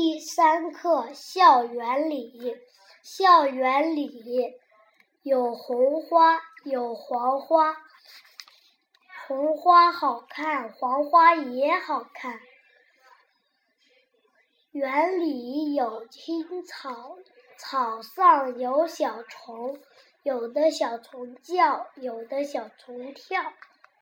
第三课校园里。校园里有红花有黄花红花好看黄花也好看。园里有青草草上有小虫有的小虫叫有的小虫跳。